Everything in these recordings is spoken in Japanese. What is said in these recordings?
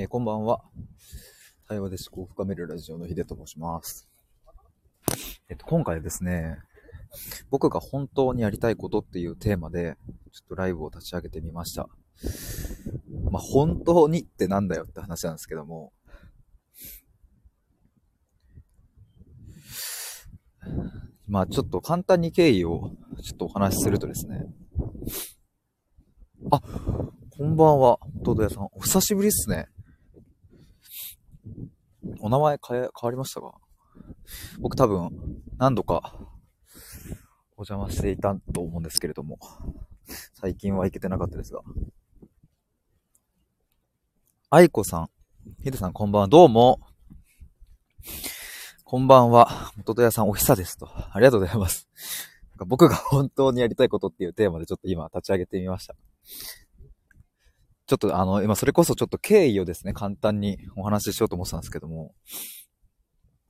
えーこんばんは。対話で思考を深めるラジオのヒデと申します。えっと、今回ですね、僕が本当にやりたいことっていうテーマで、ちょっとライブを立ち上げてみました。まあ、本当にってなんだよって話なんですけども、まあ、ちょっと簡単に経緯をちょっとお話しするとですね、あ、こんばんは、弟屋さん。お久しぶりっすね。お名前変え、変わりましたか？僕多分、何度か、お邪魔していたと思うんですけれども、最近は行けてなかったですが。愛子さん、ヒデさんこんばんは、どうも。こんばんは、元屋さんお久ですと。ありがとうございます。僕が本当にやりたいことっていうテーマでちょっと今立ち上げてみました。ちょっとあの、今それこそちょっと経緯をですね、簡単にお話ししようと思ってたんですけども、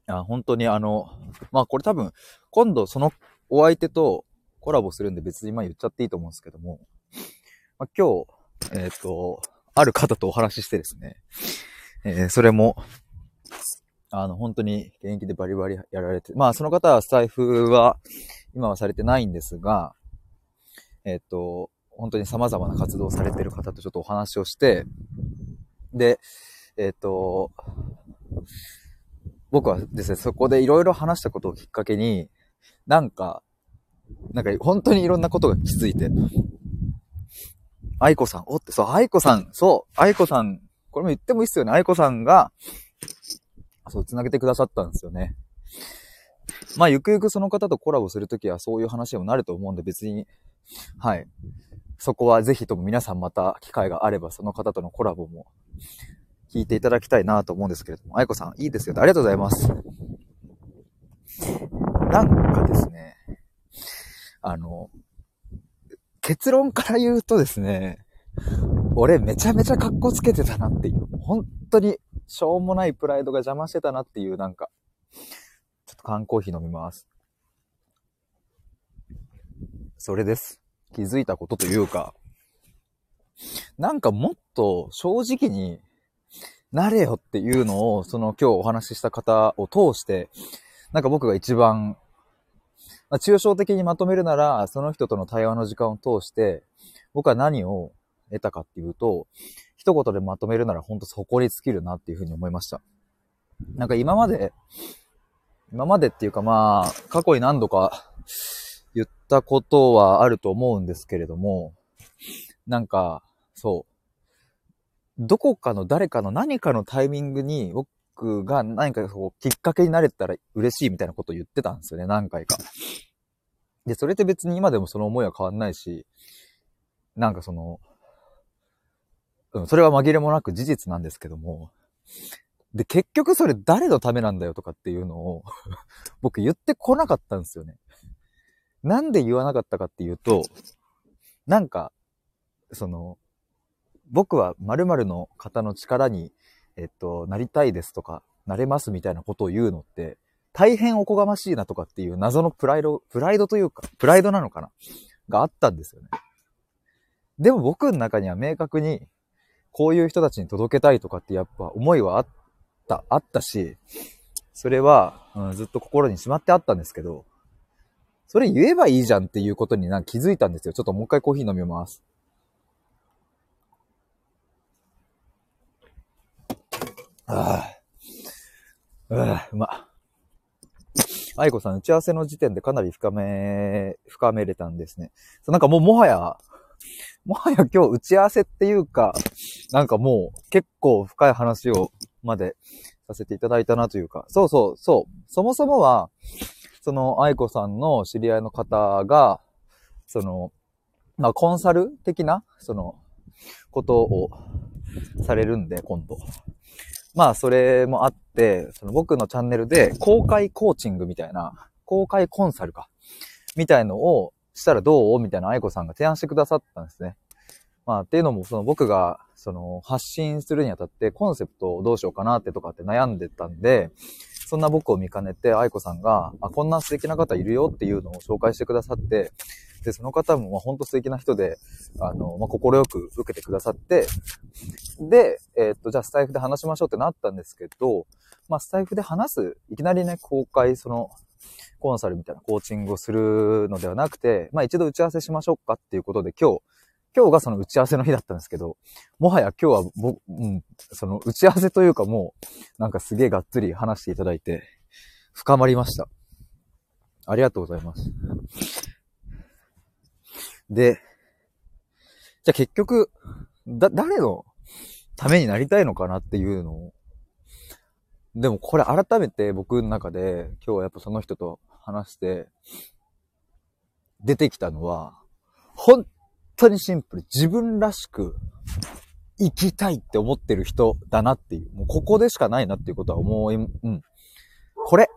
あ本当にあの、まあこれ多分、今度そのお相手とコラボするんで別に今言っちゃっていいと思うんですけども、まあ、今日、えっ、と、ある方とお話ししてですね、えーそれも、あの、本当に現役でバリバリやられて、まあその方はスタイフは今はされてないんですが、えっ、と、本当に様々な活動をされている方とちょっとお話をして、で、えっ、と、僕はですね、そこでいろいろ話したことをきっかけに、なんか、なんか本当にいろんなことが気づいて、愛子さん、おって、そう、愛子さん、そう、愛子さん、これも言ってもいいっすよね、愛子さんが、そう、繋げてくださったんですよね。まあ、ゆくゆくその方とコラボするときはそういう話にもなると思うんで別に、はい。そこはぜひとも皆さんまた機会があればその方とのコラボも聞いていただきたいなと思うんですけれども、愛子さん、いいですよ。ありがとうございます。なんかですね、あの、結論から言うとですね、俺めちゃめちゃ格好つけてたなっていう、本当にしょうもないプライドが邪魔してたなっていう、なんか、ちょっと缶コーヒー飲みます。それです。気づいたことというか、なんかもっと正直になれよっていうのを、その今日お話しした方を通して、なんか僕が一番、まあ、抽象的にまとめるなら、その人との対話の時間を通して、僕は何を得たかっていうと、一言でまとめるなら本当そこに尽きるなっていうふうに思いました。なんか今まで、今までっていうかまあ、過去に何度か言ったことはあると思うんですけれども、なんか、そう。どこかの誰かの何かのタイミングに僕が何かこうきっかけになれたら嬉しいみたいなことを言ってたんですよね、何回か。で、それって別に今でもその思いは変わんないし、なんかその、うん、それは紛れもなく事実なんですけども、で、結局それ誰のためなんだよとかっていうのを僕言ってこなかったんですよね。なんで言わなかったかっていうと、なんか、その、僕は〇〇の方の力に、えっと、なりたいですとか、なれますみたいなことを言うのって、大変おこがましいなとかっていう謎のプライド、プライドというか、プライドなのかな？があったんですよね。でも僕の中には明確に、こういう人たちに届けたいとかってやっぱ思いはあった、あったし、それは、うん、ずっと心にしまってあったんですけど、それ言えばいいじゃんっていうことになんか気づいたんですよ。ちょっともう一回コーヒー飲みます。ああ、ああ、うま。愛子さん、打ち合わせの時点でかなり深め、深めれたんですね。そなんかもうもはや、もはや今日打ち合わせっていうか、なんかもう結構深い話をまでさせていただいたなというか、そうそうそう、そもそもは、その愛子さんの知り合いの方が、その、まあコンサル的な、その、ことをされるんで、今度。まあ、それもあって、その僕のチャンネルで公開コーチングみたいな、公開コンサルか、みたいのをしたらどう？みたいな愛子さんが提案してくださったんですね。まあ、っていうのも、その僕が、その発信するにあたってコンセプトをどうしようかなってとかって悩んでたんで、そんな僕を見かねて愛子さんが、あ、こんな素敵な方いるよっていうのを紹介してくださって、で、その方も、まあ、ほんと素敵な人で、あの、まあ、心よく受けてくださって、で、えー、っと、じゃあスタイフで話しましょうってなったんですけど、まあ、スタイフで話す、いきなりね、公開、その、コンサルみたいなコーチングをするのではなくて、まあ、一度打ち合わせしましょうかっていうことで、今日、今日がその打ち合わせの日だったんですけど、もはや今日は僕、うん、その打ち合わせというかもう、なんかすげえがっつり話していただいて、深まりました。ありがとうございます。で、じゃあ結局、だ、誰のためになりたいのかなっていうのを、でもこれ改めて僕の中で今日はやっぱその人と話して出てきたのは、本当にシンプル。自分らしく生きたいって思ってる人だなっていう。もうここでしかないなっていうことは思い、うん。これ。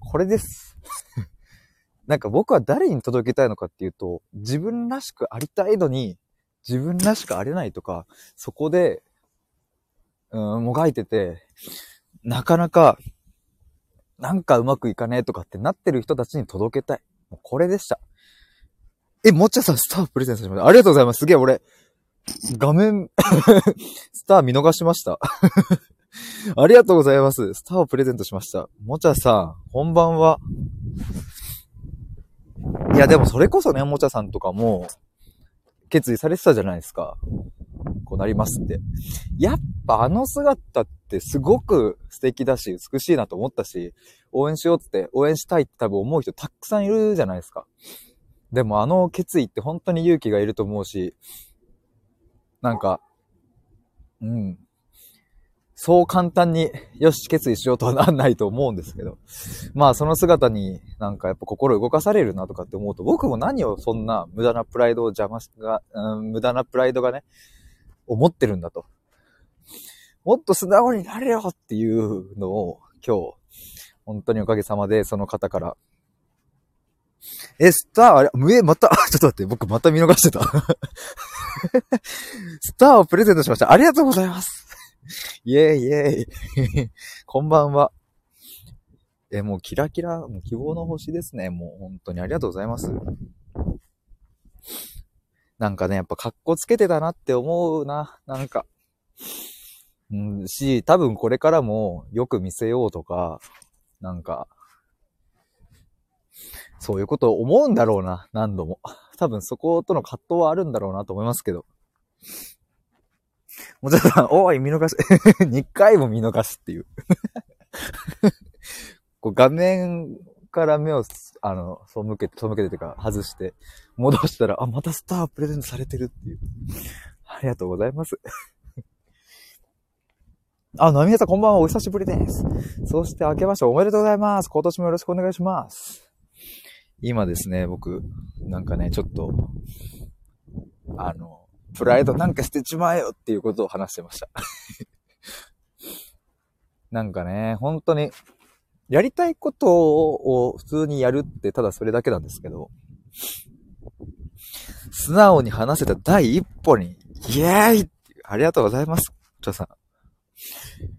これです。なんか僕は誰に届けたいのかっていうと、自分らしくありたいのに、自分らしくあれないとか、そこで、うん、もがいてて、なかなか、なんかうまくいかねえとかってなってる人たちに届けたい。もうこれでした。え、もちゃさんスタープレゼントしました。ありがとうございます。すげえ、俺、画面 スター見逃しました。ありがとうございます。スターをプレゼントしました。もちゃさん、こんばんは。いや、でもそれこそね、もちゃさんとかも、決意されてたじゃないですか。こうなりますって。やっぱあの姿ってすごく素敵だし、美しいなと思ったし、応援しようって、応援したいって多分思う人たくさんいるじゃないですか。でもあの決意って本当に勇気がいると思うし、なんか、うん。そう簡単に、よし、決意しようとはなんないと思うんですけど。まあ、その姿になんかやっぱ心動かされるなとかって思うと、僕も何をそんな無駄なプライドを邪魔しが、うん、無駄なプライドがね、思ってるんだと。もっと素直になれよっていうのを今日、本当におかげさまでその方からえ、スター、あれ、え、また、ちょっと待って、僕また見逃してた。スターをプレゼントしました。ありがとうございます。イェイイェイ。こんばんは。え、もうキラキラ、もう希望の星ですね。もう本当にありがとうございます。なんかね、やっぱ格好つけてたなって思うな。なんか。うん、し、多分これからもよく見せようとか、なんか、そういうことを思うんだろうな、何度も。多分そことの葛藤はあるんだろうなと思いますけど。もちろん、おい、見逃し、2回も見逃すっていう こう画面から目を、あの、背けて、背けてというか、外して、戻したら、あ、またスタープレゼントされてるっていう。ありがとうございますあ、なみさんこんばんは、お久しぶりです。そして、明けましておめでとうございます。今年もよろしくお願いします。今ですね、僕、なんかね、ちょっと、あの、プライドなんか捨てちまえよっていうことを話してました なんかね、本当に、やりたいことを普通にやるってただそれだけなんですけど、素直に話せた第一歩に、イエーイありがとうございます、ちょさん。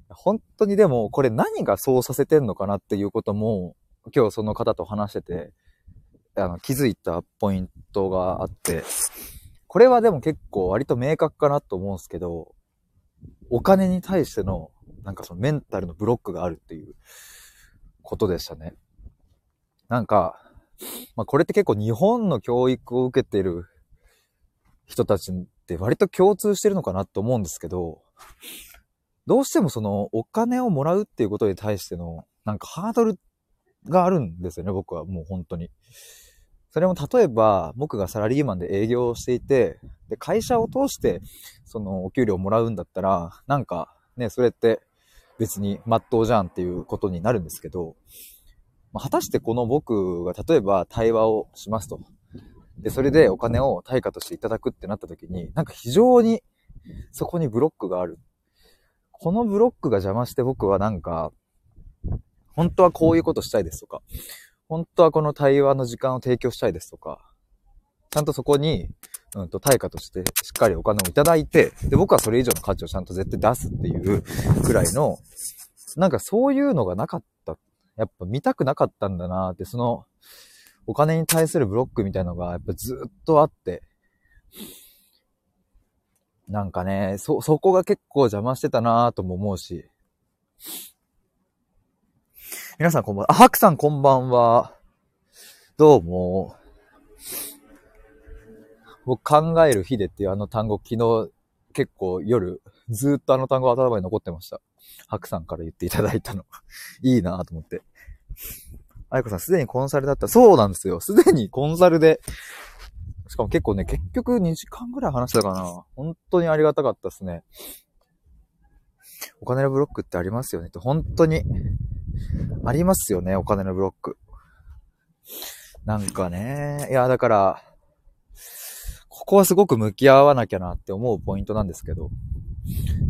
本当にでも、これ何がそうさせてんのかなっていうことも、今日その方と話してて、あの、気づいたポイントがあって、これはでも結構割と明確かなと思うんですけど、お金に対しての、なんかそのメンタルのブロックがあるっていうことでしたね。なんか、まあこれって結構日本の教育を受けてる人たちって割と共通してるのかなと思うんですけど、どうしてもそのお金をもらうっていうことに対してのなんかハードルがあるんですよね、僕はもう本当に。それも例えば、僕がサラリーマンで営業をしていて、で、会社を通して、その、お給料をもらうんだったら、なんか、ね、それって別に真っ当じゃんっていうことになるんですけど、ま、果たしてこの僕が例えば対話をしますと。で、それでお金を対価としていただくってなった時に、なんか非常にそこにブロックがある。このブロックが邪魔して僕はなんか、本当はこういうことしたいですとか、本当はこの対話の時間を提供したいですとか、ちゃんとそこに、うんと、対価としてしっかりお金をいただいて、で、僕はそれ以上の価値をちゃんと絶対出すっていうくらいの、なんかそういうのがなかった。やっぱ見たくなかったんだなって、その、お金に対するブロックみたいなのがやっぱずっとあって、なんかね、そ、そこが結構邪魔してたなぁとも思うし。皆さんこんばんは。あ、ハクさんこんばんは。どうも。僕考える日でっていうあの単語昨日結構夜ずっとあの単語頭に残ってました。ハクさんから言っていただいたの。いいなぁと思って。あやこさんすでにコンサルだった。そうなんですよ。すでにコンサルでしかも結構ね、結局2時間ぐらい話したかな。本当にありがたかったですね。お金のブロックってありますよねって、本当に、ありますよね、お金のブロック。なんかね、いや、だから、ここはすごく向き合わなきゃなって思うポイントなんですけど。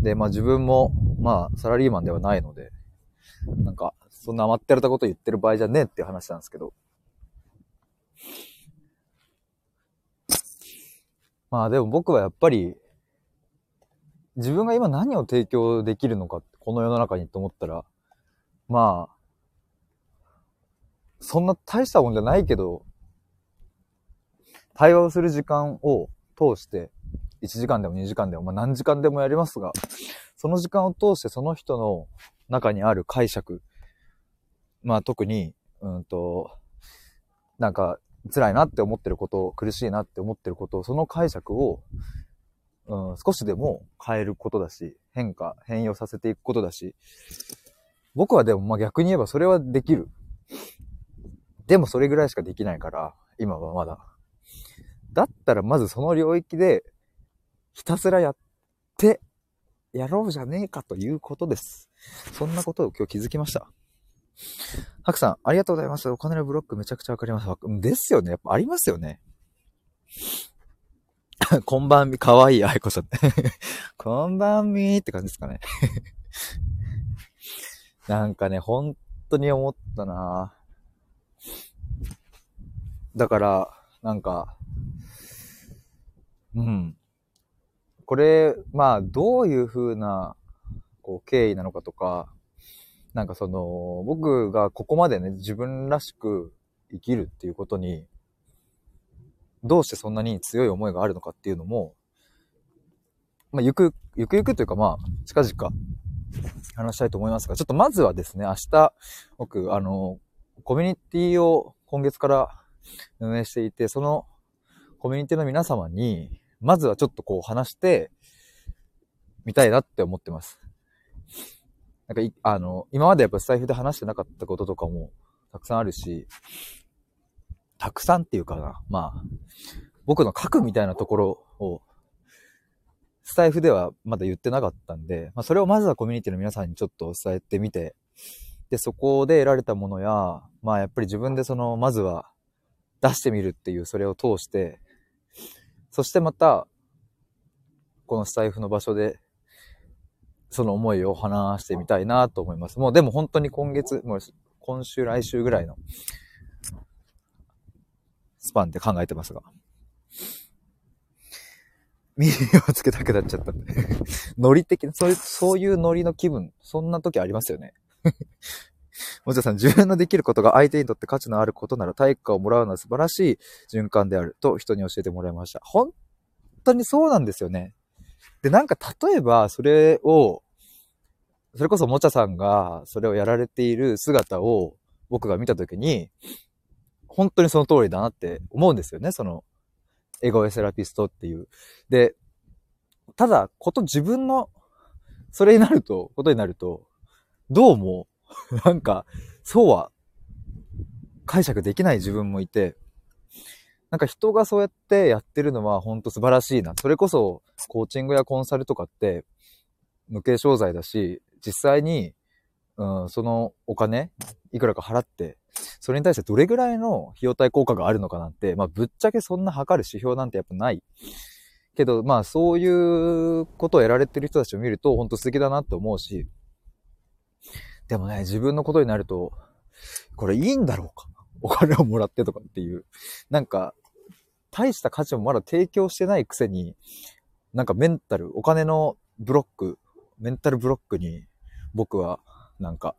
で、まあ自分も、まあサラリーマンではないので、なんか、そんな余ってられたこと言ってる場合じゃねえっていう話なんですけど。まあでも僕はやっぱり、自分が今何を提供できるのか、この世の中にと思ったら、まあ、そんな大したもんじゃないけど、対話をする時間を通して、1時間でも2時間でも、まあ何時間でもやりますが、その時間を通してその人の中にある解釈、まあ特に、うんと、なんか辛いなって思ってること、苦しいなって思ってること、その解釈を、うん、少しでも変えることだし、変化、変容させていくことだし、僕はでもまあ逆に言えばそれはできる。でもそれぐらいしかできないから、今はまだ。だったらまずその領域で、ひたすらやって、やろうじゃねえかということです。そんなことを今日気づきました。ハクさん、ありがとうございます。お金のブロックめちゃくちゃわかります。ですよね。やっぱありますよね。こんばんみ、かわいい、あいこさん。こんばんみーって感じですかね。なんかね、本当に思ったなだから、なんか、うん。これ、まあ、どういう風な、こう、経緯なのかとか、なんかその、僕がここまでね、自分らしく生きるっていうことに、どうしてそんなに強い思いがあるのかっていうのも、まあ、ゆく、ゆくゆくというかまあ、近々話したいと思いますが、ちょっとまずはですね、明日、僕、あの、コミュニティを今月から運営していて、そのコミュニティの皆様に、まずはちょっとこう話してみたいなって思ってます。なんかい、あの、今までやっぱスタイフで話してなかったこととかもたくさんあるし、たくさんっていうかな、まあ、僕の書くみたいなところを、スタイフではまだ言ってなかったんで、まあ、それをまずはコミュニティの皆さんにちょっと伝えてみて、で、そこで得られたものや、まあやっぱり自分でその、まずは出してみるっていう、それを通して、そしてまた、このスタイフの場所でその思いを話してみたいなと思います。もうでも本当に今月、もう今週来週ぐらいのスパンで考えてますが。耳をつけたくなっちゃった ノリ的な、そういう、そういうノリの気分、そんな時ありますよね。もちろさん、自分のできることが相手にとって価値のあることなら対価をもらうのは素晴らしい循環であると人に教えてもらいました。本当にそうなんですよね。で、なんか例えば、それを、それこそもちゃさんがそれをやられている姿を僕が見たときに、本当にその通りだなって思うんですよね、その、エゴエセラピストっていう。で、ただ、こと自分の、それになると、ことになると、どうも、なんか、そうは、解釈できない自分もいて、なんか人がそうやってやってるのは本当素晴らしいな。それこそコーチングやコンサルとかって無形商材だし、実際に、うん、そのお金、いくらか払って、それに対してどれぐらいの費用対効果があるのかなんて、まあぶっちゃけそんな測る指標なんてやっぱない。けど、まあそういうことをやられてる人たちを見ると本当素敵だなって思うし、でもね、自分のことになると、これいいんだろうかお金をもらってとかっていう、なんか、大した価値もまだ提供してないくせに、なんかメンタル、お金のブロック、メンタルブロックに僕はなんか、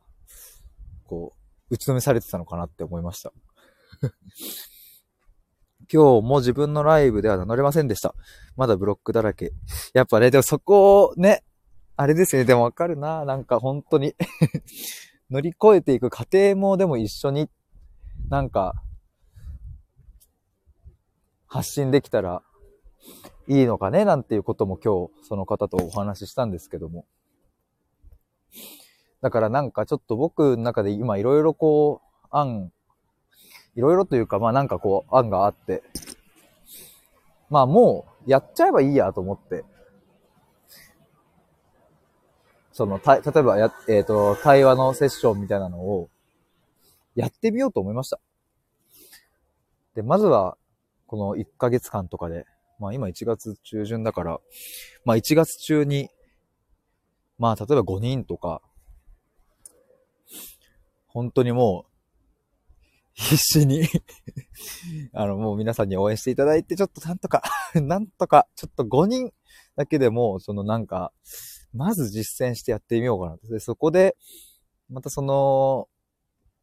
こう、打ち止めされてたのかなって思いました。今日も自分のライブでは名乗れませんでした。まだブロックだらけ。やっぱね、でもそこをね、あれですね、でもわかるな。なんか本当に 乗り越えていく過程もでも一緒に、なんか、発信できたらいいのかね、なんていうことも今日その方とお話ししたんですけども。だからなんかちょっと僕の中で今いろいろこう、案、いろいろというかまあなんかこう案があって、まあもうやっちゃえばいいやと思って、その、た、例えばや、えっ、ー、と、対話のセッションみたいなのをやってみようと思いました。で、まずは、この1ヶ月間とかで、まあ今1月中旬だから、まあ1月中に、まあ例えば5人とか、本当にもう、必死に あの、もう皆さんに応援していただいて、ちょっとなんとか なんとか、ちょっと5人だけでも、そのなんか、まず実践してやってみようかなと。で、そこで、またその、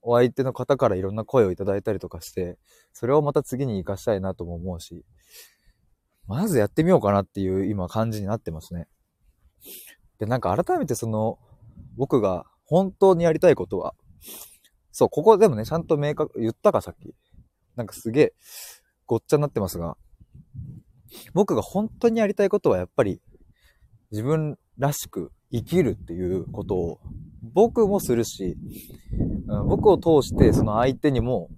お相手の方からいろんな声をいただいたりとかして、それをまた次に活かしたいなとも思うし、まずやってみようかなっていう今感じになってますね。で、なんか改めてその、僕が本当にやりたいことは、そう、ここでもね、ちゃんと明確、言ったかさっき。なんかすげえ、ごっちゃになってますが、僕が本当にやりたいことはやっぱり、自分らしく生きるっていうことを、僕もするし、僕を通してその相手にも、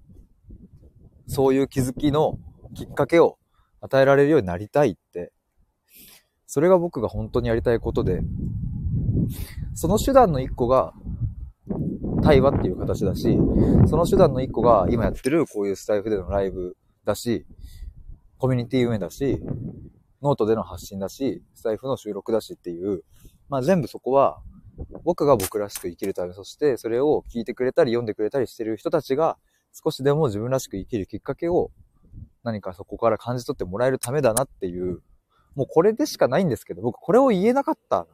そういう気づきのきっかけを与えられるようになりたいって、それが僕が本当にやりたいことで、その手段の一個が対話っていう形だし、その手段の一個が今やってるこういうスタイフでのライブだし、コミュニティ運営だし、ノートでの発信だし、スタイフの収録だしっていう、まあ全部そこは僕が僕らしく生きるため、そしてそれを聞いてくれたり読んでくれたりしてる人たちが少しでも自分らしく生きるきっかけを何かそこから感じ取ってもらえるためだなっていう、もうこれでしかないんですけど、僕これを言えなかった。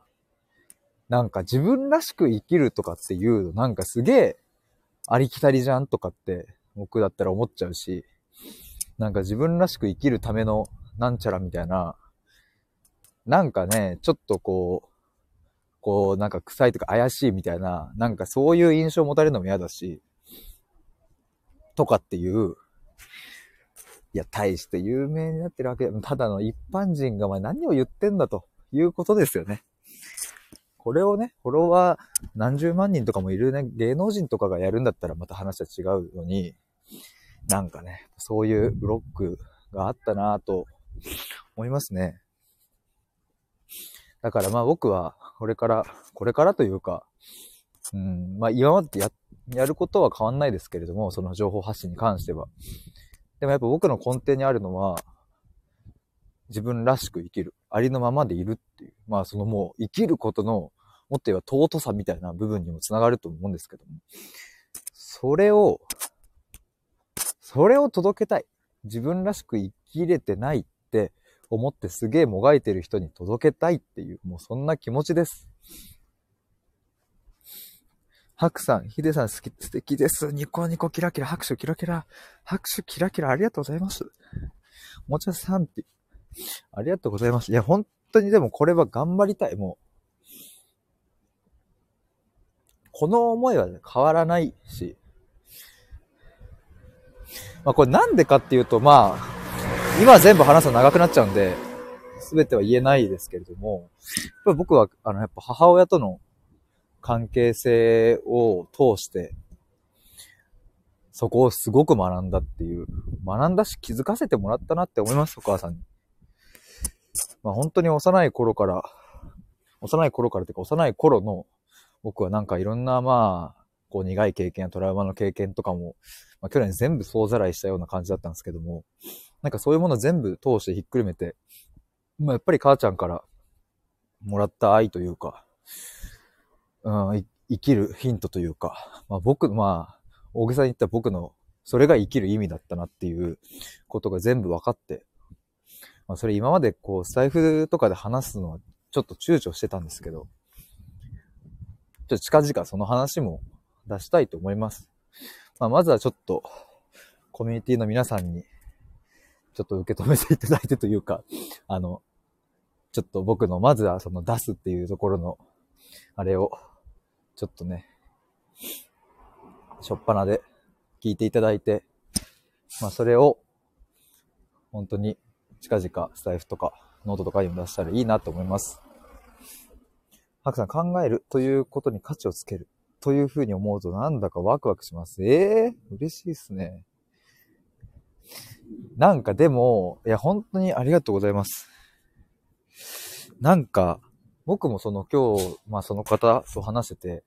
なんか自分らしく生きるとかっていうの、なんかすげえありきたりじゃんとかって僕だったら思っちゃうし、なんか自分らしく生きるためのなんちゃらみたいな、なんかね、ちょっとこう、こうなんか臭いとか怪しいみたいな、なんかそういう印象を持たれるのも嫌だし、とかっていう、いや、大して有名になってるわけただの一般人がお前何を言ってんだということですよね。これをね、フォロワー何十万人とかもいるね、芸能人とかがやるんだったらまた話は違うのに、なんかね、そういうブロックがあったなぁと思いますね。だからまあ僕は、これから、これからというか、うん、まあ今までや、やることは変わんないですけれども、その情報発信に関しては。でもやっぱ僕の根底にあるのは、自分らしく生きる。ありのままでいるっていう。まあそのもう生きることの、もっと言えば尊さみたいな部分にもつながると思うんですけども。それを、それを届けたい。自分らしく生きれてないって思ってすげえもがいてる人に届けたいっていう、もうそんな気持ちです。ハクさん、ヒデさん好き、素敵です。ニコニコキラキラ、拍手キラキラ、拍手キラキラ、ありがとうございます。おもちゃさんって、ありがとうございます。いや、本当にでもこれは頑張りたい、もう。この思いは、ね、変わらないし。まあこれなんでかっていうと、まあ、今全部話すの長くなっちゃうんで、すべては言えないですけれども、やっぱ僕は、あの、やっぱ母親との関係性を通して、そこをすごく学んだっていう、学んだし気づかせてもらったなって思います、お母さんに。まあ本当に幼い頃から、幼い頃からっていうか幼い頃の僕はなんかいろんなまあ、こう苦い経験やトラウマの経験とかも、まあ去年全部総ざらいしたような感じだったんですけども、なんかそういうもの全部通してひっくるめて、まあやっぱり母ちゃんからもらった愛というか、うん、生きるヒントというか、まあ僕、まあ、大げさに言った僕の、それが生きる意味だったなっていうことが全部分かって、まあそれ今までこう、財布とかで話すのはちょっと躊躇してたんですけど、ちょっと近々その話も出したいと思います。まあまずはちょっと、コミュニティの皆さんに、ちょっと受け止めていただいてというか、あの、ちょっと僕の、まずはその出すっていうところの、あれを、ちょっとね、しょっぱなで聞いていただいて、まあそれを、本当に近々スタイフとかノートとかにも出したらいいなと思います。ハクさん考えるということに価値をつけるというふうに思うとなんだかワクワクします。ええー、嬉しいですね。なんかでも、いや本当にありがとうございます。なんか、僕もその今日、まあその方と話してて、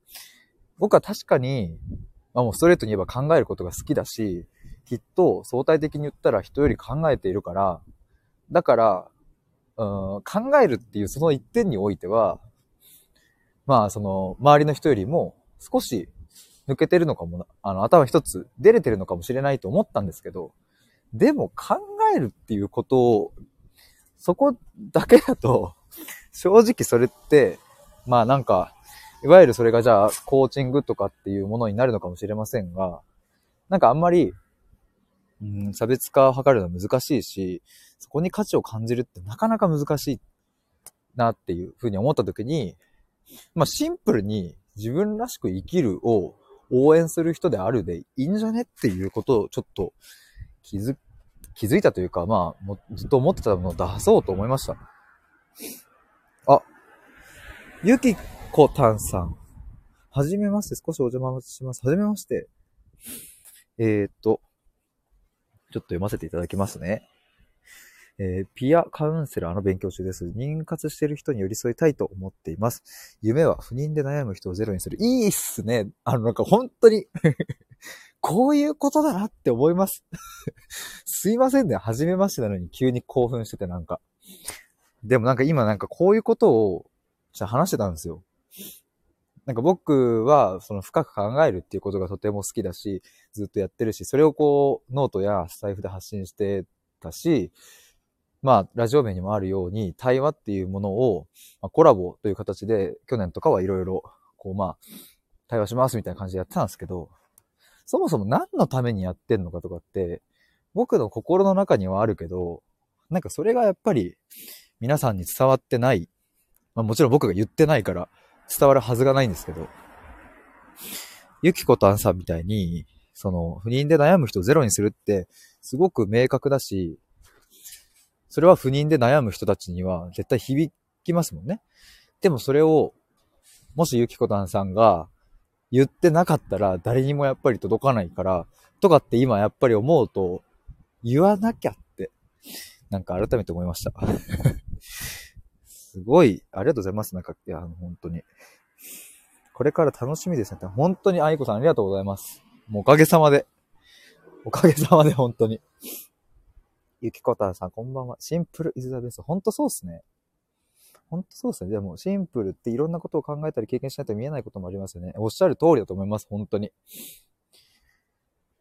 僕は確かに、まあもうストレートに言えば考えることが好きだし、きっと相対的に言ったら人より考えているから、だから、うん、考えるっていうその一点においては、まあその周りの人よりも少し抜けてるのかもな、あの頭一つ出れてるのかもしれないと思ったんですけど、でも考えるっていうことを、そこだけだと、正直それって、まあなんか、いわゆるそれがじゃあ、コーチングとかっていうものになるのかもしれませんが、なんかあんまり、うん、差別化を図るのは難しいし、そこに価値を感じるってなかなか難しいなっていうふうに思った時に、まあシンプルに自分らしく生きるを応援する人であるでいいんじゃねっていうことをちょっと気づ、気づいたというか、まあ、もずっと思ってたものを出そうと思いました。あ、ゆきこたんさん。はじめまして、少しお邪魔します。はじめまして。えー、っと、ちょっと読ませていただきますね。えー、ピアカウンセラーの勉強中です。妊活している人に寄り添いたいと思っています。夢は不妊で悩む人をゼロにする。いいっすね。あの、なんか本当に こういうことだなって思います。すいませんね。初めましてなのに急に興奮しててなんか。でもなんか今なんかこういうことをじゃ話してたんですよ。なんか僕はその深く考えるっていうことがとても好きだし、ずっとやってるし、それをこうノートやスタイフで発信してたし、まあ、ラジオ名にもあるように、対話っていうものを、まあ、コラボという形で、去年とかはいろいろ、こうまあ、対話しますみたいな感じでやってたんですけど、そもそも何のためにやってんのかとかって、僕の心の中にはあるけど、なんかそれがやっぱり皆さんに伝わってない。まあもちろん僕が言ってないから伝わるはずがないんですけど、ゆきこたんさんみたいに、その不妊で悩む人をゼロにするってすごく明確だし、それは不妊で悩む人たちには絶対響きますもんね。でもそれを、もしゆきこたんさんが言ってなかったら誰にもやっぱり届かないから、とかって今やっぱり思うと、言わなきゃって、なんか改めて思いました。すごい、ありがとうございます。なんか、いや、本当に。これから楽しみですね。本当に、あいこさんありがとうございます。もうおかげさまで。おかげさまで、本当に。ゆきこたんさん、こんばんは。シンプルイズザベスト。ほんとそうっすね。ほんとそうっすね。でも、シンプルっていろんなことを考えたり経験しないと見えないこともありますよね。おっしゃる通りだと思います。本当に。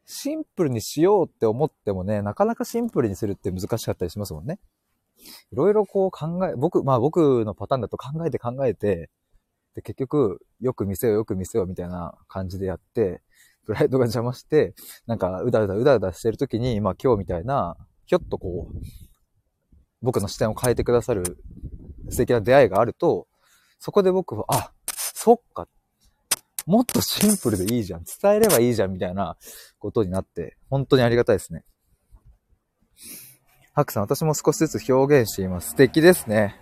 シンプルにしようって思ってもね、なかなかシンプルにするって難しかったりしますもんね。いろいろこう考え、僕、まあ僕のパターンだと考えて考えて、で、結局、よく見せよう、よく見せようみたいな感じでやって、プライドが邪魔して、なんか、うだうだうだうだしてるときに、まあ今日みたいな、ひょっとこう、僕の視点を変えてくださる素敵な出会いがあると、そこで僕は、あ、そっか。もっとシンプルでいいじゃん。伝えればいいじゃん、みたいなことになって、本当にありがたいですね。ハクさん、私も少しずつ表現しています。素敵ですね。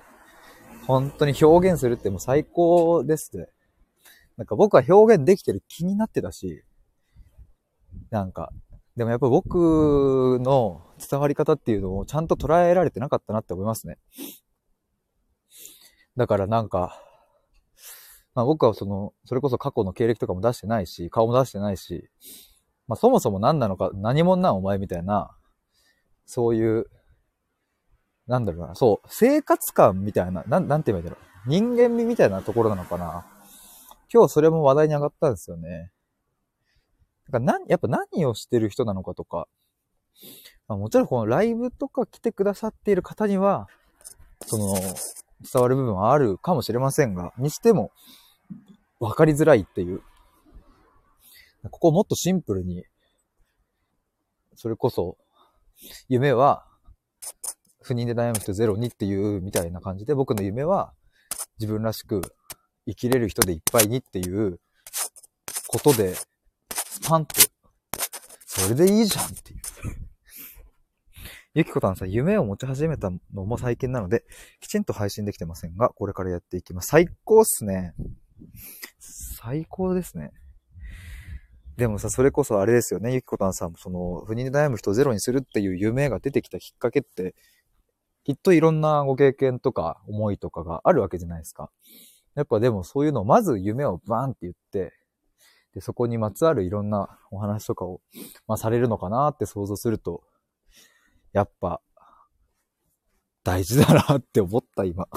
本当に表現するってもう最高ですね。なんか僕は表現できてる気になってたし、なんか、でもやっぱ僕の伝わり方っていうのをちゃんと捉えられてなかったなって思いますね。だからなんか、まあ僕はその、それこそ過去の経歴とかも出してないし、顔も出してないし、まあそもそも何なのか、何者なんお前みたいな、そういう、なんだろうな、そう、生活感みたいな、なん、なんて言えばいいんだろう。人間味みたいなところなのかな。今日それも話題に上がったんですよね。だからやっぱ何をしてる人なのかとか、まあ、もちろんこのライブとか来てくださっている方には、その、伝わる部分はあるかもしれませんが、にしても、わかりづらいっていう。ここをもっとシンプルに、それこそ、夢は、不妊で悩む人ゼロにっていうみたいな感じで、僕の夢は、自分らしく生きれる人でいっぱいにっていうことで、スパンって、それでいいじゃんっていう。ゆきこたんさん、夢を持ち始めたのも最近なので、きちんと配信できてませんが、これからやっていきます。最高っすね。最高ですね。でもさ、それこそあれですよね、ゆきこたんさんもその、不妊で悩む人ゼロにするっていう夢が出てきたきっかけって、きっといろんなご経験とか思いとかがあるわけじゃないですか。やっぱでもそういうのをまず夢をバーンって言って、で、そこにまつわるいろんなお話とかを、まあ、されるのかなって想像すると、やっぱ、大事だなって思った、今。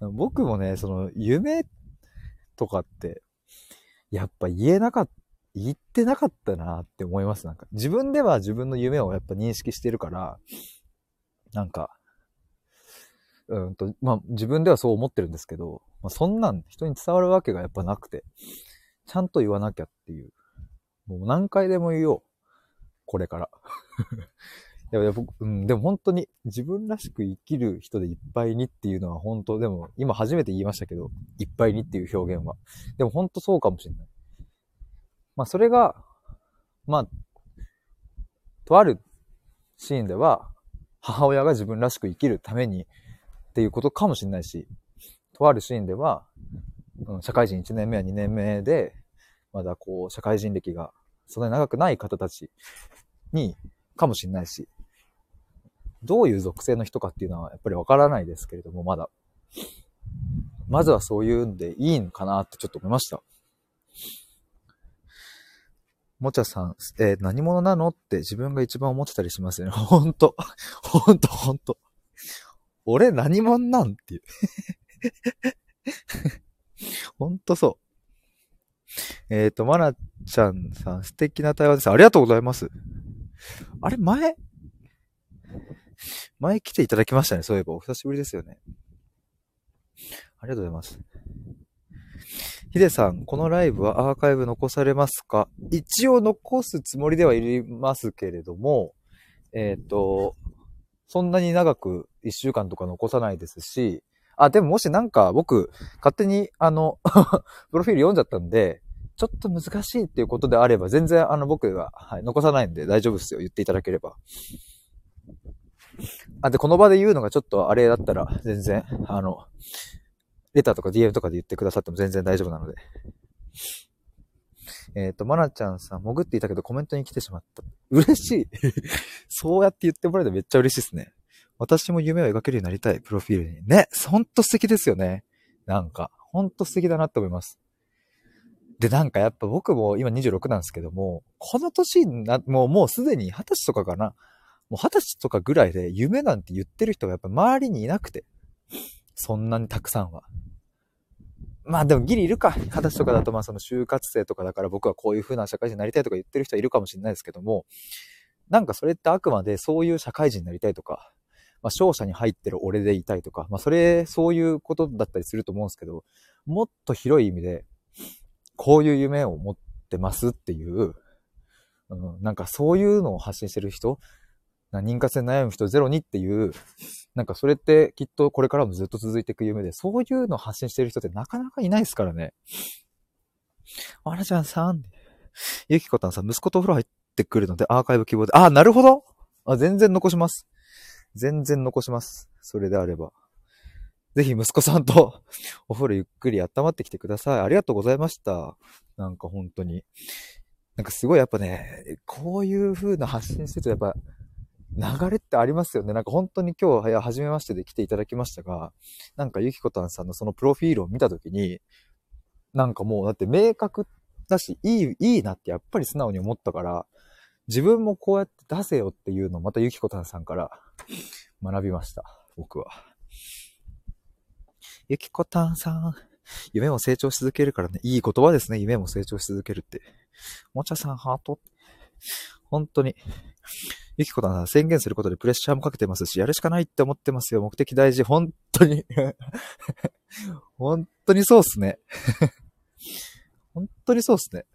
僕もね、その、夢とかって、やっぱ言えなかった、言ってなかったなって思います。なんか、自分では自分の夢をやっぱ認識してるから、なんか、うんと、まあ自分ではそう思ってるんですけど、まあ、そんなん人に伝わるわけがやっぱなくて、ちゃんと言わなきゃっていう。もう何回でも言おう。これから。いや僕、うん、でも本当に自分らしく生きる人でいっぱいにっていうのは本当、でも今初めて言いましたけど、いっぱいにっていう表現は。でも本当そうかもしれない。まあそれが、まあ、とあるシーンでは、母親が自分らしく生きるためにっていうことかもしれないし、とあるシーンでは、うん、社会人1年目や2年目で、まだこう、社会人歴がそんなに長くない方たちに、かもしれないし、どういう属性の人かっていうのはやっぱりわからないですけれども、まだ。まずはそういうんでいいのかなってちょっと思いました。もちゃさん、えー、何者なのって自分が一番思ってたりしますよね。ほんと。ほんとほんと。俺何者なんっていうほんとそう。えっ、ー、と、まなちゃんさん、素敵な対話です。ありがとうございます。あれ、前、前来ていただきましたね。そういえば、お久しぶりですよね。ありがとうございます。ヒデさん、このライブはアーカイブ残されますか？一応残すつもりではいりますけれども、えっ、ー、と、そんなに長く一週間とか残さないですし、あ、でももしなんか僕、勝手にあの プロフィール読んじゃったんで、ちょっと難しいっていうことであれば、全然あの僕が、はい、残さないんで大丈夫ですよ。言っていただければ。あ、で、この場で言うのがちょっとあれだったら、全然、あの、レターとか DM とかで言ってくださっても全然大丈夫なので。えっ、ー、と、まなちゃんさん、潜っていたけどコメントに来てしまった。嬉しい そうやって言ってもらえたらめっちゃ嬉しいですね。私も夢を描けるようになりたい、プロフィールに。ね、ほんと素敵ですよね。なんか、ほんと素敵だなって思います。で、なんかやっぱ僕も今26なんですけども、この年な、もうもうすでに20歳とかかな。もう20歳とかぐらいで夢なんて言ってる人がやっぱ周りにいなくて。そんなにたくさんは。まあでもギリいるか。二十歳とかだとまあその就活生とかだから僕はこういう風な社会人になりたいとか言ってる人はいるかもしれないですけども、なんかそれってあくまでそういう社会人になりたいとか、まあ商社に入ってる俺でいたいとか、まあそれ、そういうことだったりすると思うんですけど、もっと広い意味で、こういう夢を持ってますっていう、うん、なんかそういうのを発信してる人、妊活で悩む人ゼロにっていう、なんかそれってきっとこれからもずっと続いていく夢で、そういうのを発信してる人ってなかなかいないですからね。あらちゃんさん、ゆきこたんさん、息子とお風呂入ってくるのでアーカイブ希望で、あ、なるほどあ、全然残します。全然残します。それであれば。ぜひ息子さんと お風呂ゆっくり温まってきてください。ありがとうございました。なんか本当に。なんかすごいやっぱね、こういう風な発信してるとやっぱ流れってありますよね。なんか本当に今日、は、初めましてで来ていただきましたが、なんかゆきこたんさんのそのプロフィールを見たときに、なんかもうだって明確だし、いい、いいなってやっぱり素直に思ったから、自分もこうやって出せよっていうのをまたゆきこたんさんから学びました。僕は。ゆきこたんさん、夢も成長し続けるからね。いい言葉ですね。夢も成長し続けるって。もちゃさんハート。本当に。ゆきこたんさん宣言することでプレッシャーもかけてますし、やるしかないって思ってますよ。目的大事。本当に 本当にそうっすね。本当にそうっすね。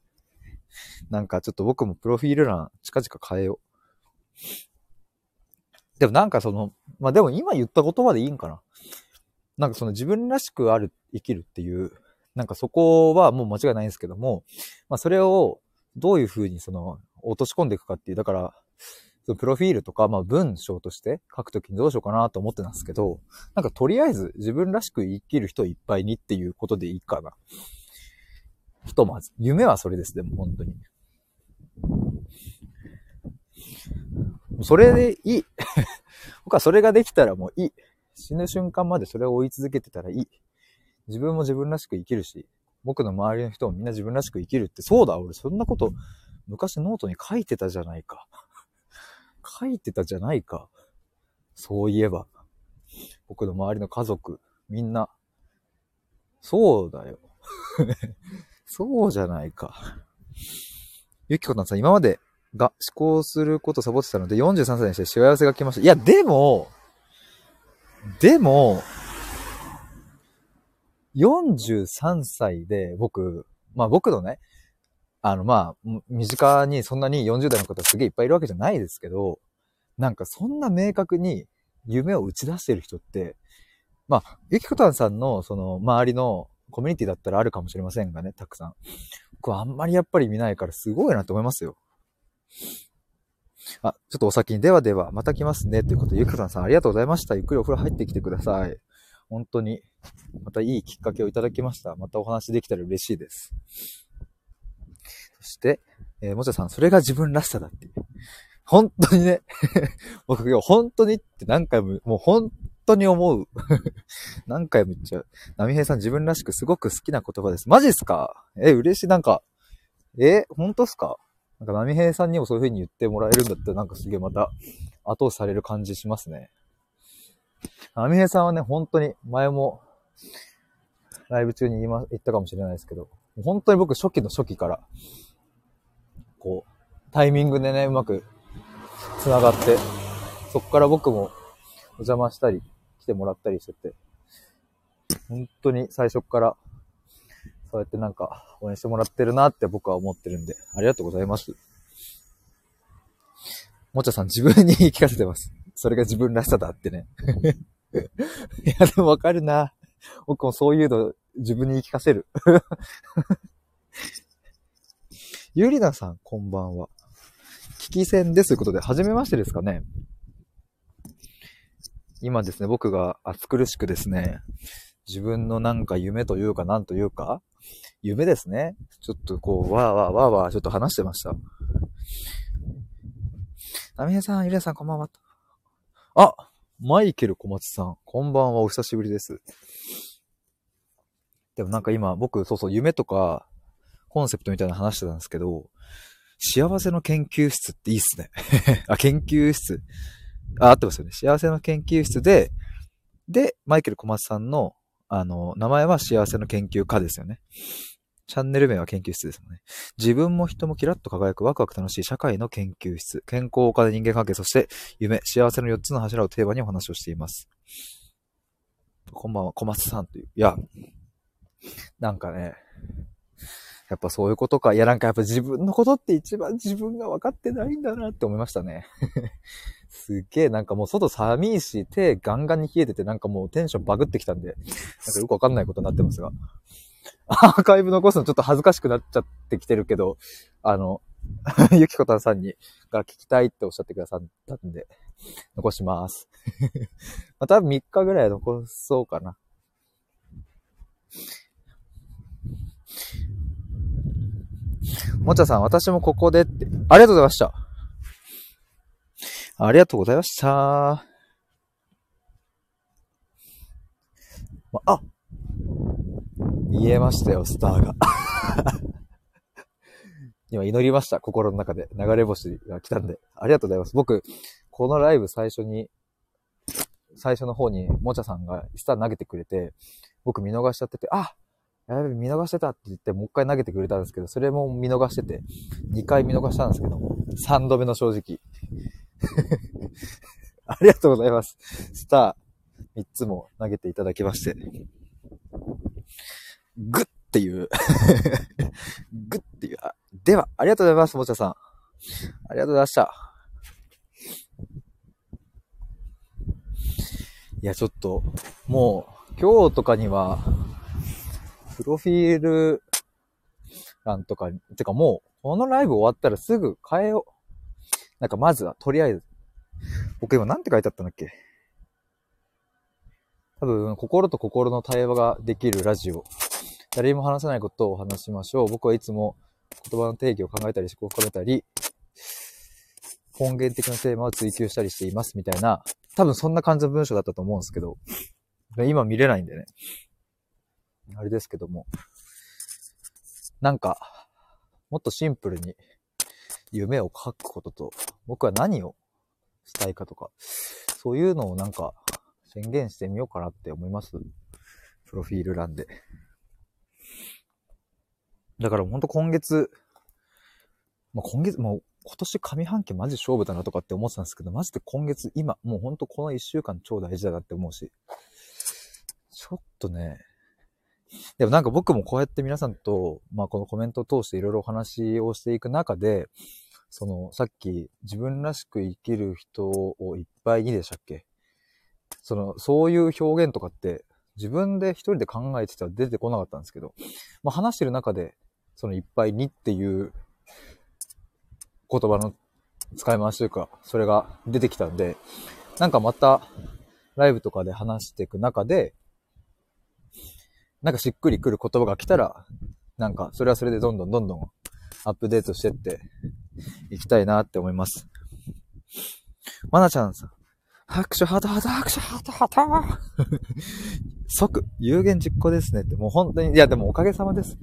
なんかちょっと僕もプロフィール欄近々変えよう。でもなんかその、まあでも今言った言葉でいいんかな。なんかその自分らしくある、生きるっていう、なんかそこはもう間違いないんですけども、まあそれをどういうふうにその落とし込んでいくかっていう、だから、そのプロフィールとか、まあ文章として書くときにどうしようかなと思ってたんですけど、なんかとりあえず自分らしく生きる人いっぱいにっていうことでいいかな。ひとまず。夢はそれです、でも本当に。それでいい。僕はそれができたらもういい。死ぬ瞬間までそれを追い続けてたらいい。自分も自分らしく生きるし、僕の周りの人もみんな自分らしく生きるって、そうだ、俺そんなこと昔ノートに書いてたじゃないか。書いてたじゃないか。そういえば。僕の周りの家族、みんな。そうだよ。そうじゃないか。ゆきこたんさん、今までが思考することサボってたので、43歳にして幸せが来ました。いや、でも、でも、43歳で僕、まあ僕のね、あのまあ、身近にそんなに40代の方すげえいっぱいいるわけじゃないですけど、なんかそんな明確に夢を打ち出してる人って、まあ、ゆきこたんさんのその周りのコミュニティだったらあるかもしれませんがね、たくさん。僕はあんまりやっぱり見ないからすごいなと思いますよ。あ、ちょっとお先に、ではでは、また来ますね。ということで、ゆきこたんさんありがとうございました。ゆっくりお風呂入ってきてください。本当に、またいいきっかけをいただきました。またお話できたら嬉しいです。そして、えー、もちゃさん、それが自分らしさだっていう。本当にね 僕今日本当にって何回も、もう本当に思う 何回も言っちゃう。波平さん自分らしくすごく好きな言葉です。マジっすか？え、嬉しい。なんか、え、本当っすか？なんか波平さんにもそういう風に言ってもらえるんだったらなんかすげえまた後押しされる感じしますね。波平さんはね、本当に前もライブ中に言いま、言ったかもしれないですけど、本当に僕初期の初期から、こう、タイミングでね、うまく繋がって、そこから僕もお邪魔したり、来てもらったりしてて、本当に最初から、そうやってなんか応援してもらってるなって僕は思ってるんで、ありがとうございます。もちゃさん自分に言い聞かせてます。それが自分らしさだってね。いや、でもわかるな。僕もそういうの自分に言い聞かせる。ゆりなさん、こんばんは。聞き戦ですということで、初めましてですかね。今ですね、僕が暑苦しくですね、自分のなんか夢というかなんというか、夢ですね。ちょっとこう、わーわーわーわーちょっと話してました。ナミヘさん、ゆりなさん、こんばんは。あマイケル小松さん、こんばんは、お久しぶりです。でもなんか今、僕、そうそう、夢とか、コンセプトみたいな話してたんですけど、幸せの研究室っていいっすね。あ、研究室。あ、合ってますよね。幸せの研究室で、で、マイケル小松さんの、あの、名前は幸せの研究家ですよね。チャンネル名は研究室ですもんね。自分も人もキラッと輝くワクワク楽しい社会の研究室。健康、お金、人間関係、そして夢、幸せの4つの柱をテーマにお話をしています。こんばんは、小松さんという。いや、なんかね、やっぱそういうことか。いや、なんかやっぱ自分のことって一番自分が分かってないんだなって思いましたね。すげえ、なんかもう外寒いし、手ガンガンに冷えてて、なんかもうテンションバグってきたんで、なんかよくわかんないことになってますが。アーカイブ残すのちょっと恥ずかしくなっちゃってきてるけど、あの、ゆきこたんさんに、が聞きたいっておっしゃってくださったんで、残します。まあ、多分3日ぐらい残そうかな。もちゃさん、私もここでって。ありがとうございました。ありがとうございました。あ、見えましたよ、スターが。今祈りました、心の中で。流れ星が来たんで。ありがとうございます。僕、このライブ最初に、最初の方に、もちゃさんがスター投げてくれて、僕見逃しちゃってて、あやべ、見逃してたって言って、もう一回投げてくれたんですけど、それも見逃してて、2回見逃したんですけども、3度目の正直。ありがとうございます。スター、3つも投げていただきまして。グッっていう グッっていう、あ、では、ありがとうございます、もちゃさん。ありがとうございました。いや、ちょっと、もう、今日とかには、プロフィール欄とか、てかもう、このライブ終わったらすぐ変えよう。なんかまずは、とりあえず。僕今なんて書いてあったんだっけ？多分、心と心の対話ができるラジオ。誰にも話せないことを話しましょう。僕はいつも言葉の定義を考えたり思考を深めたり、根源的なテーマを追求したりしていますみたいな、多分そんな感じの文章だったと思うんですけど、今見れないんでね。あれですけども。なんか、もっとシンプルに夢を書くことと、僕は何をしたいかとか、そういうのをなんか宣言してみようかなって思います。プロフィール欄で。だからほんと今月、まあ、今月、もう今年上半期マジ勝負だなとかって思ってたんですけど、マジで今月、今、もうほんとこの一週間超大事だなって思うし、ちょっとね、でもなんか僕もこうやって皆さんと、まあこのコメントを通していろいろお話をしていく中で、その、さっき自分らしく生きる人をいっぱいにでしたっけ？その、そういう表現とかって自分で一人で考えてたら出てこなかったんですけど、まあ話してる中で、そのいっぱいにっていう言葉の使い回しというか、それが出てきたんで、なんかまたライブとかで話していく中で、なんかしっくりくる言葉が来たら、なんかそれはそれでどんどんどんどんアップデートしてっていきたいなって思います。まなちゃんさん、拍手ハートハート拍手ハートハート即、有言実行ですねって、もう本当に、いやでもおかげさまです。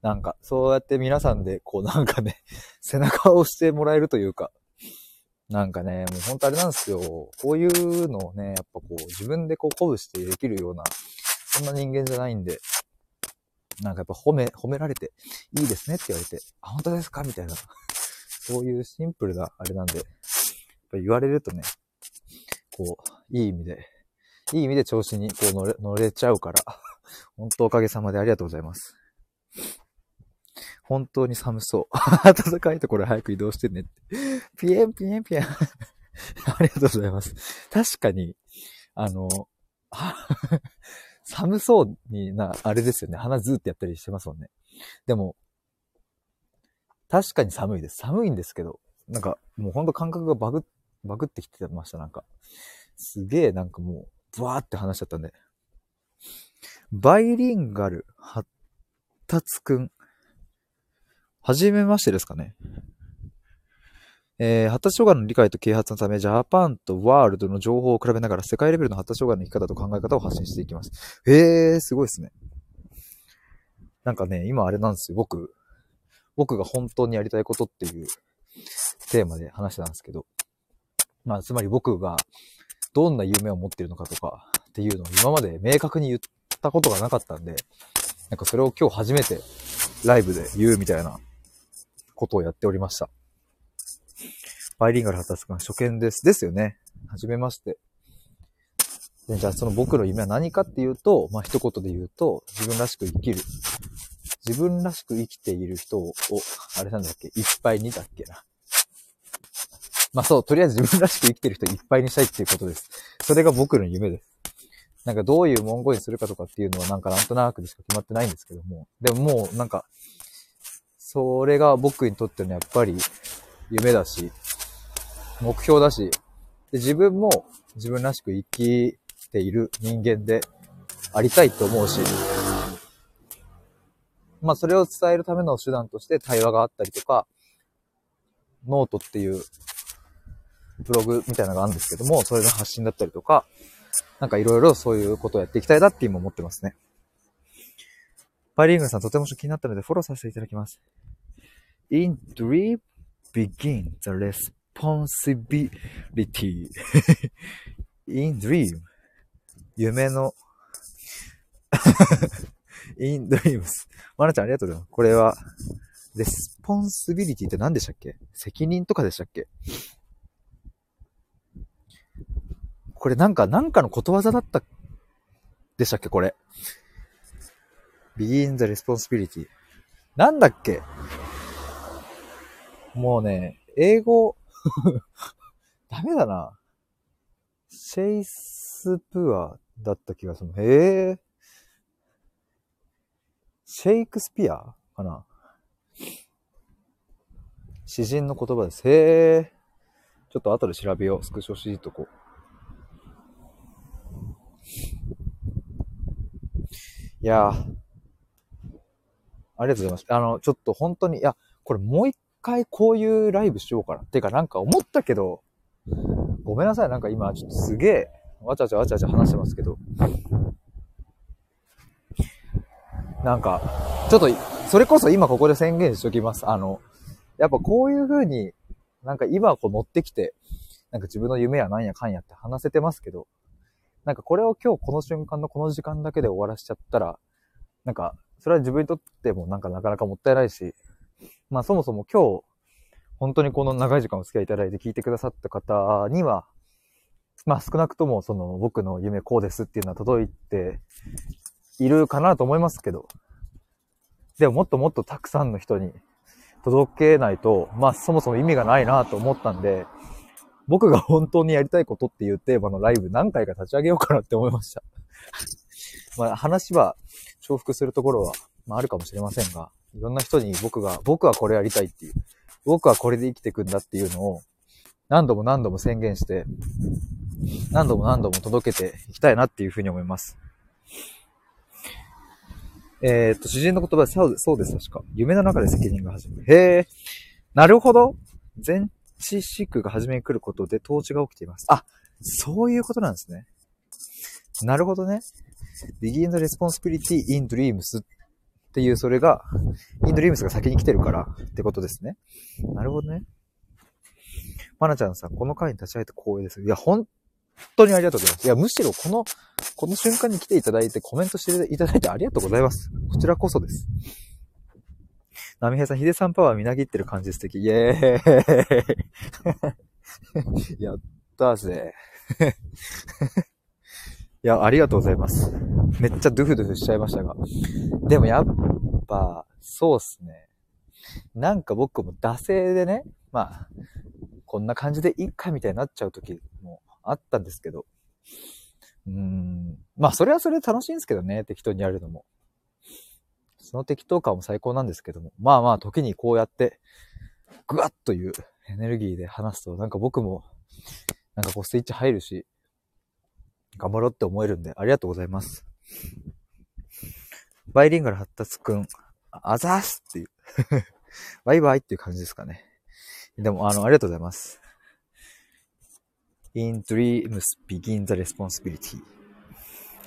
なんか、そうやって皆さんで、こうなんかね、背中を押してもらえるというか、なんかね、もう本当あれなんですよ。こういうのをね、やっぱこう、自分でこう鼓舞してできるような、そんな人間じゃないんで、なんかやっぱ褒め、褒められて、いいですねって言われて、あ、本当ですかみたいな。そういうシンプルなあれなんで、やっぱ言われるとね、こう、いい意味で、いい意味で調子にこう乗れ、乗れちゃうから、本当おかげさまでありがとうございます。本当に寒そう。暖かいところ早く移動してねって。ピエンピエンピエン。ありがとうございます。確かに、あの、寒そうにな、あれですよね。鼻ずーってやったりしてますもんね。でも、確かに寒いです。寒いんですけど、なんか、もうほんと感覚がバグ、バグってきてました、なんか。すげえ、なんかもう、ブワーって話しちゃったんで。バイリンガル、発達くん。はじめましてですかね。えー、発達障害の理解と啓発のため、ジャパンとワールドの情報を比べながら世界レベルの発達障害の生き方と考え方を発信していきます。へえー、すごいですね。なんかね、今あれなんですよ。僕、僕が本当にやりたいことっていうテーマで話したんですけど、まあ、つまり僕がどんな夢を持ってるのかとかっていうのを今まで明確に言ったことがなかったんで、なんかそれを今日初めてライブで言うみたいなことをやっておりました。バイリンガル発達官初見です。ですよね。はじめまして。でじゃあその僕の夢は何かっていうと、まあ一言で言うと、自分らしく生きる。自分らしく生きている人を、あれなんだっけ？いっぱいにだっけな。まあそう、とりあえず自分らしく生きてる人いっぱいにしたいっていうことです。それが僕の夢です。なんかどういう文言にするかとかっていうのはなんかなんとなくでしか決まってないんですけども。でももうなんか、それが僕にとってのやっぱり夢だし、目標だし、で自分も自分らしく生きている人間でありたいと思うし、まあそれを伝えるための手段として対話があったりとか、ノートっていうブログみたいなのがあるんですけども、それの発信だったりとか、なんかいろいろそういうことをやっていきたいなって今思ってますね。パイリングさんとても気になったのでフォローさせていただきます。In dream begin the lesson. Responsibility. In dream 夢の in dreams まなちゃんありがとうございます。これは、 responsibility って何でしたっけ？責任とかでしたっけ？これなんか、なんかのことわざだったでしたっけ？これ。begin the responsibility. なんだっけ？もうね、英語、ダメだな。シェイスプアだった気がする。へえ。シェイクスピアかな詩人の言葉です。へえ。ちょっと後で調べよう。スクショしとこ。いや。ありがとうございます。あの、ちょっと本当に、いや、これもう一回こういうライブしようかな。てかなんか思ったけど、ごめんなさい。なんか今ちょっとすげえ、わちゃわちゃわちゃわちゃ話してますけど。なんか、ちょっと、それこそ今ここで宣言しときます。あの、やっぱこういう風に、なんか今こう乗ってきて、なんか自分の夢やなんやかんやって話せてますけど、なんかこれを今日この瞬間のこの時間だけで終わらしちゃったら、なんか、それは自分にとってもなんかなかなかもったいないし、まあそもそも今日、本当にこの長い時間お付き合いいただいて聞いてくださった方には、まあ少なくともその僕の夢こうですっていうのは届いているかなと思いますけど、でももっともっとたくさんの人に届けないと、まあそもそも意味がないなと思ったんで、僕が本当にやりたいことっていうテーマのライブ何回か立ち上げようかなって思いました。まあ話は重複するところは、まあ、あるかもしれませんが、いろんな人に僕が、僕はこれやりたいっていう、僕はこれで生きていくんだっていうのを何度も何度も宣言して、何度も何度も届けていきたいなっていうふうに思います。えー、っと、主人の言葉で、そうです、確か。夢の中で責任が始める。へえ、なるほど。全知識が初めに来ることで統治が起きています。あ、そういうことなんですね。なるほどね。begin the responsibility in dreams っていう、それが、in dreams が先に来てるからってことですね。なるほどね。まなちゃんさん、この回に立ち会えて光栄です。いや、本当にありがとうございます。いや、むしろこの、この瞬間に来ていただいてコメントしていただいてありがとうございます。こちらこそです。ナミヘさん、ヒデさんパワーみなぎってる感じ素敵。イェーイ やったぜ。いや、ありがとうございます。めっちゃドゥフドゥフしちゃいましたが。でもやっぱ、そうっすね。なんか僕も惰性でね、まあ、こんな感じでいいかみたいになっちゃう時もあったんですけど。うーん。まあ、それはそれで楽しいんですけどね、適当にやるのも。その適当感も最高なんですけども。まあまあ、時にこうやって、ぐわっというエネルギーで話すと、なんか僕も、なんかこうスイッチ入るし、頑張ろうって思えるんで、ありがとうございます。バイリンガル発達くん、あざーすっていう バイバイっていう感じですかね。でも、あの、ありがとうございます。in dreams begin the responsibility.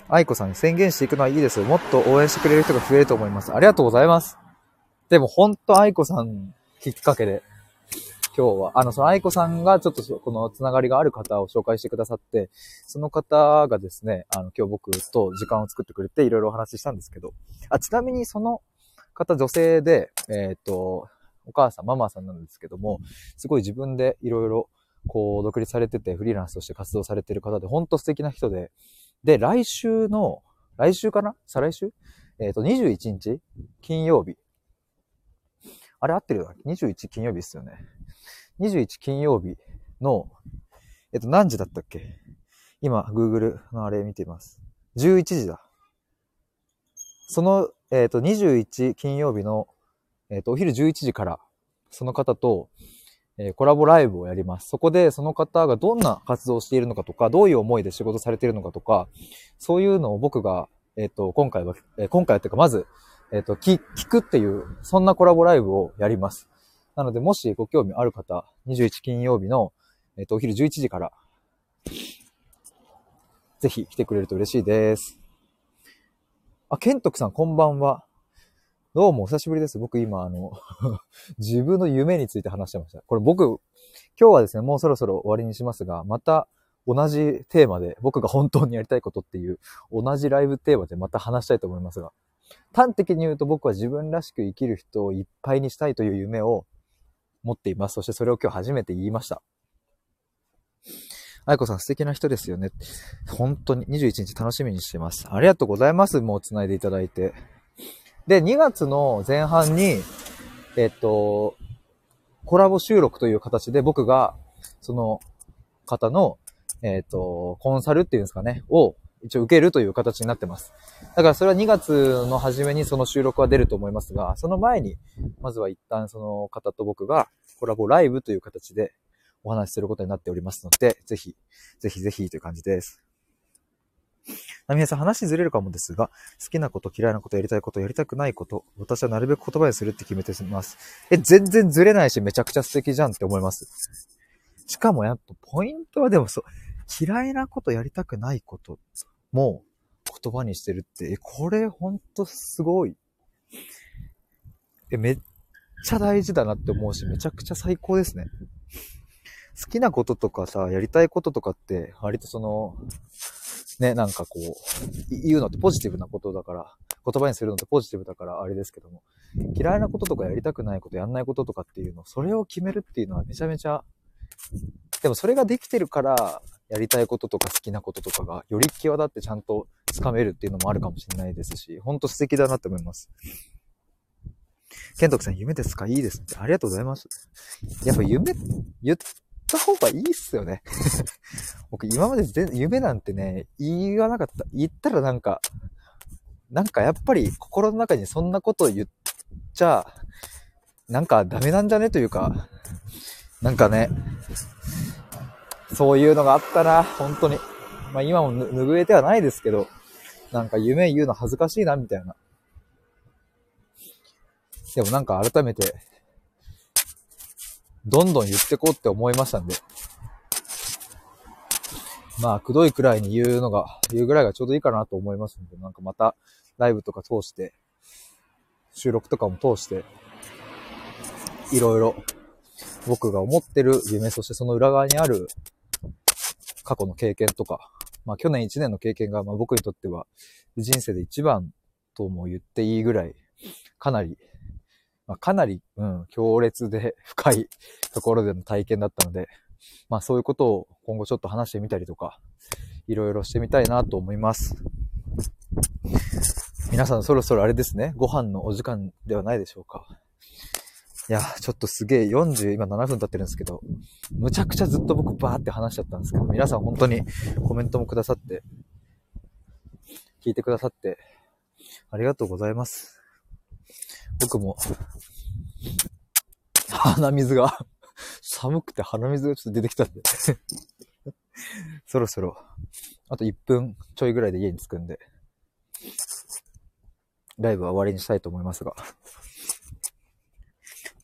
愛子さん宣言していくのはいいですよ。もっと応援してくれる人が増えると思います。ありがとうございます。でも、ほんと愛子さんきっかけで、今日は、あの、その愛子さんがちょっとこのつながりがある方を紹介してくださって、その方がですね、あの、今日僕と時間を作ってくれていろいろお話ししたんですけど、あ、ちなみにその方女性で、えっ、ー、と、お母さん、ママさんなんですけども、すごい自分でいろいろこう、独立されてて、フリーランスとして活動されてる方で、ほんと素敵な人で、で、来週の、来週かな？再来週？えっ、ー、と、21日金曜日。あれ合ってるよ ?21 金曜日っすよね。21金曜日の、えっと、何時だったっけ？今、Google のあれ見てます。11時だ。その、えっと、21金曜日の、えっと、お昼11時から、その方と、えコラボライブをやります。そこでその方がどんな活動をしているのかとか、どういう思いで仕事されているのかとか、そういうのを僕が、えっ、と、今回は、え今回っていうか、まず、えっ、と、聞くっていう、そんなコラボライブをやります。なので、もしご興味ある方、21金曜日の、えっ、と、お昼11時から、ぜひ来てくれると嬉しいです。あ、ケントクさん、こんばんは。どうも、お久しぶりです。僕今、あの 自分の夢について話してました。これ僕、今日はですね、もうそろそろ終わりにしますが、また同じテーマで、僕が本当にやりたいことっていう、同じライブテーマでまた話したいと思いますが、端的に言うと僕は自分らしく生きる人をいっぱいにしたいという夢を持っています。そしてそれを今日初めて言いました。愛子さん素敵な人ですよね。本当に21日楽しみにしてます。ありがとうございます。もう繋いでいただいて。で、2月の前半に、えっと、コラボ収録という形で僕が、その方の、えっ、と、コンサルっていうんですかね、を一応受けるという形になってます。だからそれは2月の初めにその収録は出ると思いますが、その前に、まずは一旦その方と僕がコラボライブという形でお話しすることになっておりますので、ぜひ、ぜひぜひという感じです。なみさん、話ずれるかもですが、好きなこと、嫌いなこと、やりたいこと、やりたくないこと、私はなるべく言葉にするって決めてます。え、全然ずれないし、めちゃくちゃ素敵じゃんって思います。しかもやっぱ、ポイントはでもそう、嫌いなこと、やりたくないことも言葉にしてるって、え、これほんとすごい。え、めっちゃ大事だなって思うし、めちゃくちゃ最高ですね。好きなこととかさ、やりたいこととかって、割とその、ね、なんかこう、言うのってポジティブなことだから、言葉にするのってポジティブだからあれですけども、嫌いなこととかやりたくないこと、やんないこととかっていうの、それを決めるっていうのはめちゃめちゃ、でもそれができてるから、やりたいこととか好きなこととかが、より際立ってちゃんとつかめるっていうのもあるかもしれないですし、ほんと素敵だなって思います。ケントクさん、夢ですか？いいですって。ありがとうございます。やっぱ夢、言った方がいいっすよね。僕今まで全夢なんてね、言わなかった。言ったらなんか、なんかやっぱり心の中にそんなことを言っちゃ、なんかダメなんじゃね？というか、なんかね、そういうのがあったな、本当に。まあ今も拭えてはないですけど、なんか夢言うの恥ずかしいな、みたいな。でもなんか改めて、どんどん言ってこうって思いましたんで。まあ、くどいくらいに言うのが、言うぐらいがちょうどいいかなと思いますんで、なんかまた、ライブとか通して、収録とかも通して、いろいろ、僕が思ってる夢、そしてその裏側にある過去の経験とか、まあ去年1年の経験が、まあ僕にとっては人生で一番とも言っていいぐらい、かなりまあ、かなり、うん、強烈で 深いところでの体験だったので、まあそういうことを今後ちょっと話してみたりとか、いろいろしてみたいなと思います。皆さんそろそろあれですね、ご飯のお時間ではないでしょうか。いや、ちょっとすげえ40、今7分経ってるんですけど、むちゃくちゃずっと僕バーって話しちゃったんですけど、皆さん本当にコメントもくださって、聞いてくださって、ありがとうございます。僕も、鼻水が寒くて鼻水がちょっと出てきたんでそろそろ、あと1分ちょいぐらいで家に着くんで、ライブは終わりにしたいと思いますが。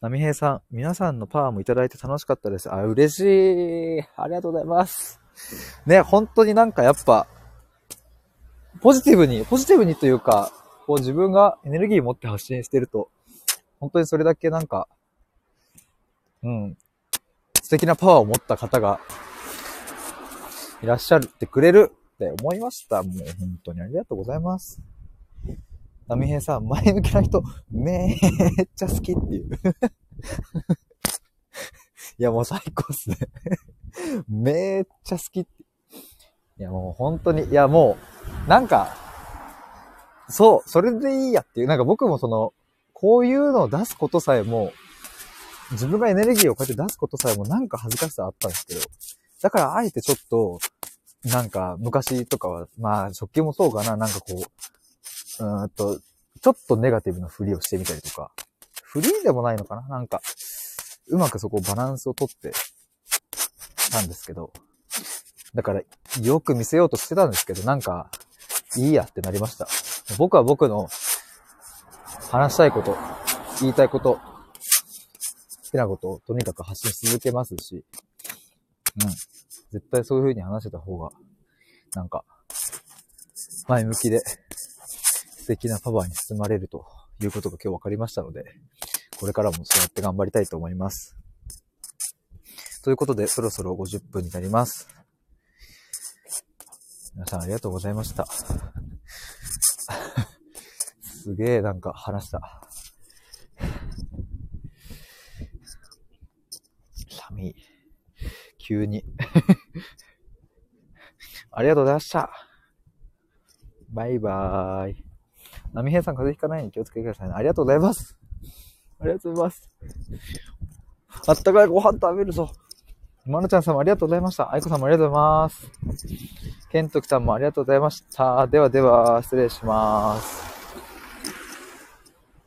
波平さん、皆さんのパワーもいただいて楽しかったです。あ、嬉しい。ありがとうございます。ね、本当になんかやっぱ、ポジティブに、ポジティブにというか、こう自分がエネルギー持って発信してると、本当にそれだけなんか、うん、素敵なパワーを持った方がいらっしゃるってくれるって思いました。もう本当にありがとうございます。波平さん、前向きな人、めーっちゃ好きっていう。いや、もう最高っすね。めーっちゃ好きって。いや、もう本当に、いや、もう、なんか、そう、それでいいやっていう、なんか僕もその、こういうのを出すことさえも、自分がエネルギーをこうやって出すことさえもなんか恥ずかしさあったんですけど、だからあえてちょっと、なんか昔とかは、まあ食器もそうかな、なんかこう、うんと、ちょっとネガティブなふりをしてみたりとか、フリーでもないのかな？なんか、うまくそこバランスをとってたんですけど、だからよく見せようとしてたんですけど、なんか、いいやってなりました。僕は僕の話したいこと、言いたいこと、好きなことをとにかく発信し続けますし、うん。絶対そういう風に話してた方が、なんか、前向きで。素敵なパワーに包まれるということが今日分かりましたので、これからもそうやって頑張りたいと思います。ということで、そろそろ50分になります。皆さんありがとうございました。すげえなんか話した。寒い。急に。ありがとうございました。バイバーイ。波平さん風邪ひかないように気をつけてくださいね。ありがとうございます。ありがとうございます。あったかいご飯食べるぞ。まなちゃんさんもありがとうございました。あいこさんもありがとうございます。けんときさんもありがとうございました。ではでは、失礼します。